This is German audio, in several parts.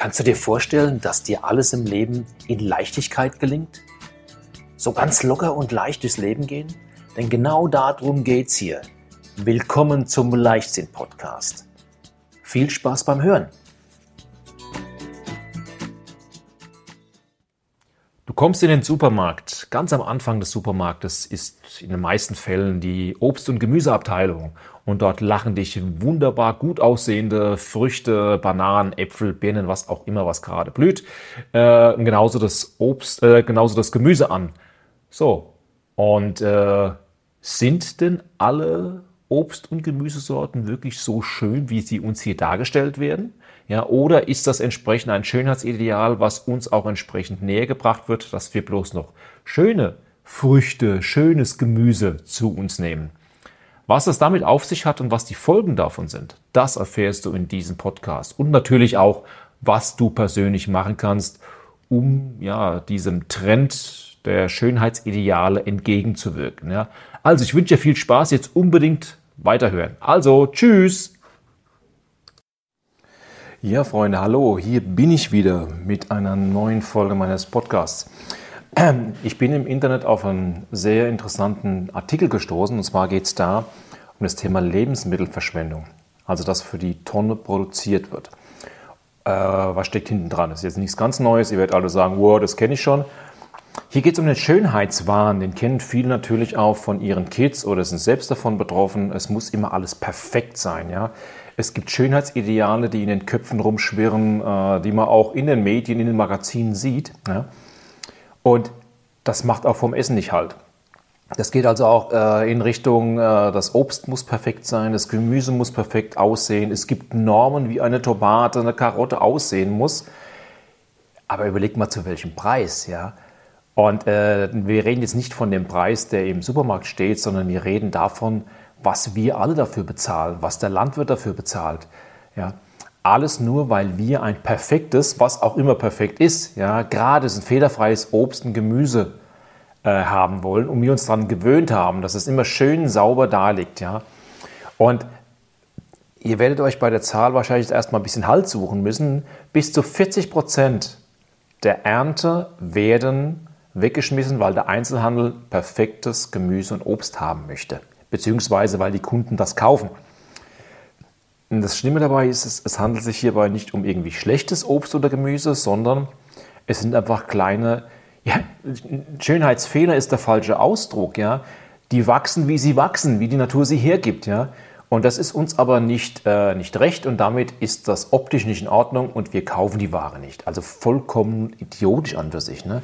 Kannst du dir vorstellen, dass dir alles im Leben in Leichtigkeit gelingt? So ganz locker und leicht durchs Leben gehen? Denn genau darum geht's hier. Willkommen zum Leichtsinn-Podcast. Viel Spaß beim Hören! Du kommst in den Supermarkt. Ganz am Anfang des Supermarktes ist in den meisten Fällen die Obst- und Gemüseabteilung und dort lachen dich wunderbar gut aussehende Früchte, Bananen, Äpfel, Birnen, was auch immer, was gerade blüht. Äh, genauso das Obst, äh, genauso das Gemüse an. So. Und äh, sind denn alle Obst- und Gemüsesorten wirklich so schön, wie sie uns hier dargestellt werden? Ja, oder ist das entsprechend ein Schönheitsideal, was uns auch entsprechend näher gebracht wird, dass wir bloß noch schöne Früchte, schönes Gemüse zu uns nehmen? Was es damit auf sich hat und was die Folgen davon sind, das erfährst du in diesem Podcast. Und natürlich auch, was du persönlich machen kannst, um ja, diesem Trend der Schönheitsideale entgegenzuwirken. Ja. Also ich wünsche dir viel Spaß, jetzt unbedingt weiterhören. Also, tschüss! Ja, Freunde, hallo, hier bin ich wieder mit einer neuen Folge meines Podcasts. Ich bin im Internet auf einen sehr interessanten Artikel gestoßen. Und zwar geht es da um das Thema Lebensmittelverschwendung. Also das für die Tonne produziert wird. Äh, was steckt hinten dran? Das ist jetzt nichts ganz Neues. Ihr werdet alle sagen, wow, das kenne ich schon. Hier geht es um den Schönheitswahn. Den kennen viele natürlich auch von ihren Kids oder sind selbst davon betroffen. Es muss immer alles perfekt sein. Ja? Es gibt Schönheitsideale, die in den Köpfen rumschwirren, äh, die man auch in den Medien, in den Magazinen sieht. Ja? Und das macht auch vom Essen nicht halt. Das geht also auch äh, in Richtung, äh, das Obst muss perfekt sein, das Gemüse muss perfekt aussehen. Es gibt Normen, wie eine Tomate, eine Karotte aussehen muss. Aber überleg mal, zu welchem Preis, ja. Und äh, wir reden jetzt nicht von dem Preis, der im Supermarkt steht, sondern wir reden davon, was wir alle dafür bezahlen, was der Landwirt dafür bezahlt. Ja. Alles nur, weil wir ein perfektes, was auch immer perfekt ist, ja, gerade ein fehlerfreies Obst und Gemüse äh, haben wollen und wir uns daran gewöhnt haben, dass es immer schön sauber da liegt. Ja. Und ihr werdet euch bei der Zahl wahrscheinlich erstmal ein bisschen Halt suchen müssen. Bis zu 40 Prozent der Ernte werden weggeschmissen, weil der Einzelhandel perfektes Gemüse und Obst haben möchte, beziehungsweise weil die Kunden das kaufen. Das Schlimme dabei ist, es, es handelt sich hierbei nicht um irgendwie schlechtes Obst oder Gemüse, sondern es sind einfach kleine, ja, Schönheitsfehler ist der falsche Ausdruck, ja. Die wachsen, wie sie wachsen, wie die Natur sie hergibt, ja. Und das ist uns aber nicht, äh, nicht recht und damit ist das optisch nicht in Ordnung und wir kaufen die Ware nicht. Also vollkommen idiotisch an für sich. Ne?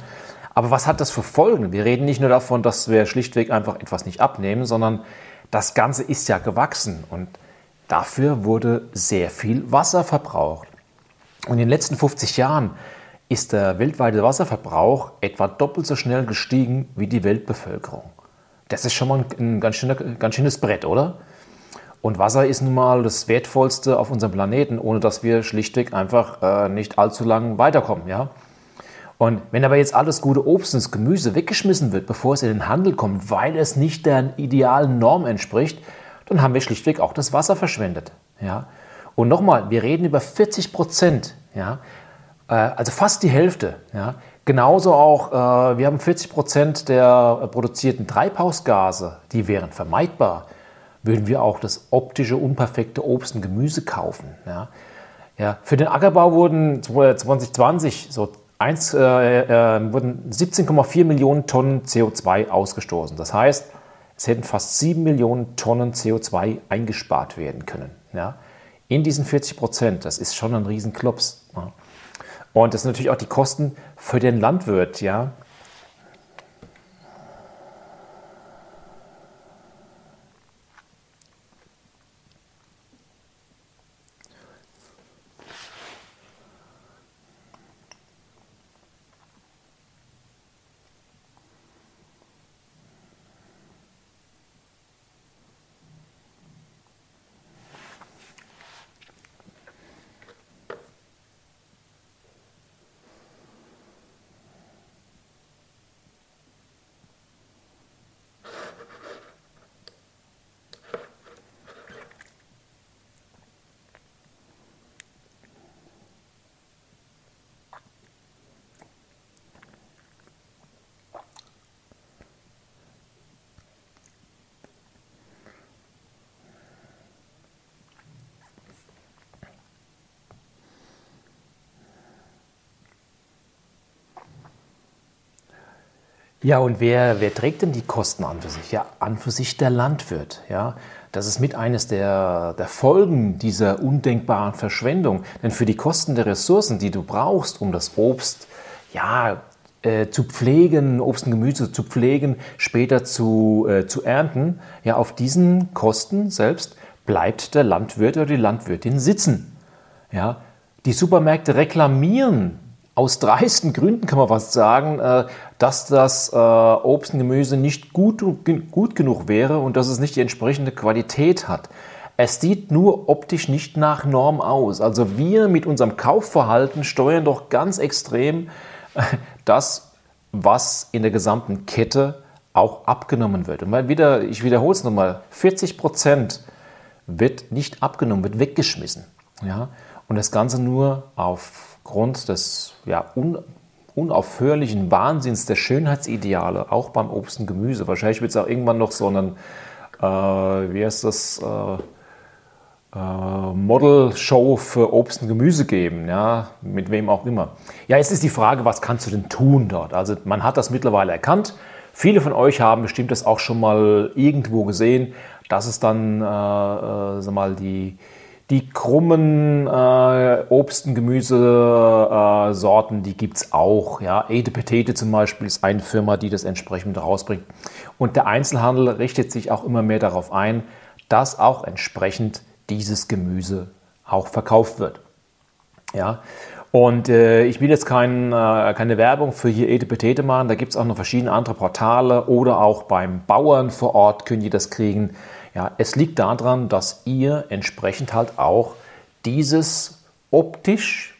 Aber was hat das für Folgen? Wir reden nicht nur davon, dass wir schlichtweg einfach etwas nicht abnehmen, sondern das Ganze ist ja gewachsen und Dafür wurde sehr viel Wasser verbraucht. Und in den letzten 50 Jahren ist der weltweite Wasserverbrauch etwa doppelt so schnell gestiegen wie die Weltbevölkerung. Das ist schon mal ein ganz, schöner, ganz schönes Brett, oder? Und Wasser ist nun mal das Wertvollste auf unserem Planeten, ohne dass wir schlichtweg einfach äh, nicht allzu lang weiterkommen. Ja? Und wenn aber jetzt alles gute Obst und Gemüse weggeschmissen wird, bevor es in den Handel kommt, weil es nicht der idealen Norm entspricht, dann haben wir schlichtweg auch das Wasser verschwendet. Ja? Und nochmal, wir reden über 40 Prozent, ja? Äh, also fast die Hälfte. Ja? Genauso auch, äh, wir haben 40 Prozent der produzierten Treibhausgase, die wären vermeidbar, würden wir auch das optische, unperfekte Obst und Gemüse kaufen. Ja? Ja, für den Ackerbau wurden 2020 so 1, äh, äh, wurden 17,4 Millionen Tonnen CO2 ausgestoßen. Das heißt, es hätten fast 7 Millionen Tonnen CO2 eingespart werden können. Ja? In diesen 40 Prozent, das ist schon ein Riesenklops. Ja? Und das sind natürlich auch die Kosten für den Landwirt. Ja? Ja, und wer, wer trägt denn die Kosten an für sich? Ja, an für sich der Landwirt. Ja, das ist mit eines der, der Folgen dieser undenkbaren Verschwendung. Denn für die Kosten der Ressourcen, die du brauchst, um das Obst ja, äh, zu pflegen, Obst und Gemüse zu pflegen, später zu, äh, zu ernten, ja, auf diesen Kosten selbst bleibt der Landwirt oder die Landwirtin sitzen. Ja, die Supermärkte reklamieren aus dreisten Gründen kann man fast sagen, äh, dass das äh, Obst und Gemüse nicht gut, gut genug wäre und dass es nicht die entsprechende Qualität hat. Es sieht nur optisch nicht nach Norm aus. Also wir mit unserem Kaufverhalten steuern doch ganz extrem das, was in der gesamten Kette auch abgenommen wird. Und wieder, ich wiederhole es nochmal, 40 Prozent wird nicht abgenommen, wird weggeschmissen. Ja? Und das Ganze nur auf aufgrund des ja, un, unaufhörlichen Wahnsinns der Schönheitsideale, auch beim Obst und Gemüse. Wahrscheinlich wird es auch irgendwann noch so einen, äh, wie heißt das, äh, äh, Model-Show für Obst und Gemüse geben, ja, mit wem auch immer. Ja, jetzt ist die Frage, was kannst du denn tun dort? Also man hat das mittlerweile erkannt. Viele von euch haben bestimmt das auch schon mal irgendwo gesehen, dass es dann, äh, äh, mal, die, die krummen äh, Obst- und Gemüsesorten, äh, die gibt es auch. Ja. Ede Petete zum Beispiel ist eine Firma, die das entsprechend rausbringt. Und der Einzelhandel richtet sich auch immer mehr darauf ein, dass auch entsprechend dieses Gemüse auch verkauft wird. Ja. Und äh, ich will jetzt kein, äh, keine Werbung für hier Ede Petete machen. Da gibt es auch noch verschiedene andere Portale oder auch beim Bauern vor Ort können die das kriegen. Ja, es liegt daran, dass ihr entsprechend halt auch dieses optisch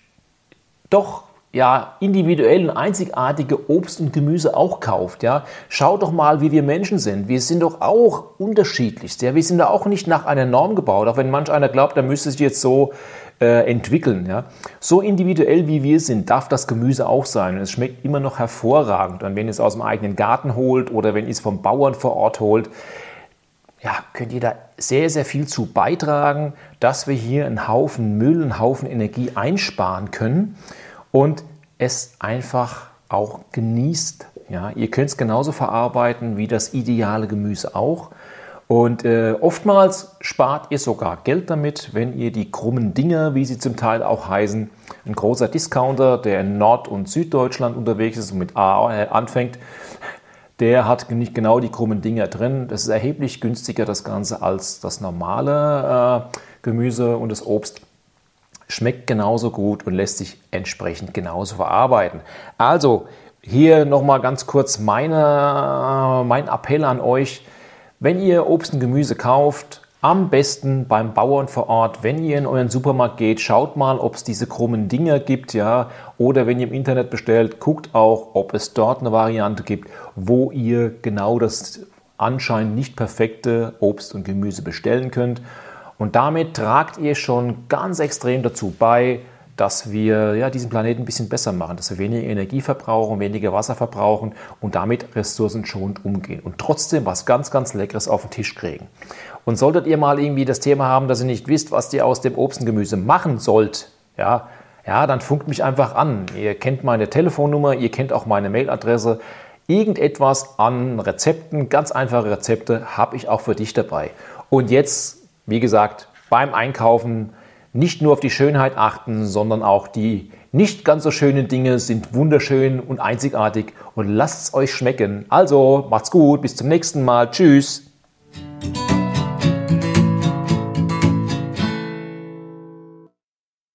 doch ja, individuell und einzigartige Obst und Gemüse auch kauft. Ja. Schaut doch mal, wie wir Menschen sind. Wir sind doch auch unterschiedlich. Ja. Wir sind da auch nicht nach einer Norm gebaut, auch wenn manch einer glaubt, da müsste sich jetzt so äh, entwickeln. Ja. So individuell wie wir sind, darf das Gemüse auch sein. Und es schmeckt immer noch hervorragend. Und wenn ihr es aus dem eigenen Garten holt oder wenn ihr es vom Bauern vor Ort holt, ja, könnt ihr da sehr, sehr viel zu beitragen, dass wir hier einen Haufen Müll, einen Haufen Energie einsparen können und es einfach auch genießt. Ja, ihr könnt es genauso verarbeiten wie das ideale Gemüse auch. Und äh, oftmals spart ihr sogar Geld damit, wenn ihr die krummen Dinger, wie sie zum Teil auch heißen, ein großer Discounter, der in Nord- und Süddeutschland unterwegs ist und mit A anfängt, der hat nicht genau die krummen Dinger drin. Das ist erheblich günstiger, das Ganze, als das normale äh, Gemüse und das Obst. Schmeckt genauso gut und lässt sich entsprechend genauso verarbeiten. Also, hier nochmal ganz kurz meine, mein Appell an euch. Wenn ihr Obst und Gemüse kauft, am besten beim Bauern vor Ort, wenn ihr in euren Supermarkt geht, schaut mal, ob es diese krummen Dinger gibt, ja, oder wenn ihr im Internet bestellt, guckt auch, ob es dort eine Variante gibt, wo ihr genau das anscheinend nicht perfekte Obst und Gemüse bestellen könnt. Und damit tragt ihr schon ganz extrem dazu bei, dass wir ja, diesen Planeten ein bisschen besser machen, dass wir weniger Energie verbrauchen, weniger Wasser verbrauchen und damit ressourcenschonend umgehen und trotzdem was ganz, ganz Leckeres auf den Tisch kriegen. Und solltet ihr mal irgendwie das Thema haben, dass ihr nicht wisst, was ihr aus dem Obst und Gemüse machen sollt, ja, ja, dann funkt mich einfach an. Ihr kennt meine Telefonnummer, ihr kennt auch meine Mailadresse. Irgendetwas an Rezepten, ganz einfache Rezepte, habe ich auch für dich dabei. Und jetzt, wie gesagt, beim Einkaufen nicht nur auf die Schönheit achten, sondern auch die nicht ganz so schönen Dinge sind wunderschön und einzigartig und lasst es euch schmecken. Also, macht's gut, bis zum nächsten Mal. Tschüss.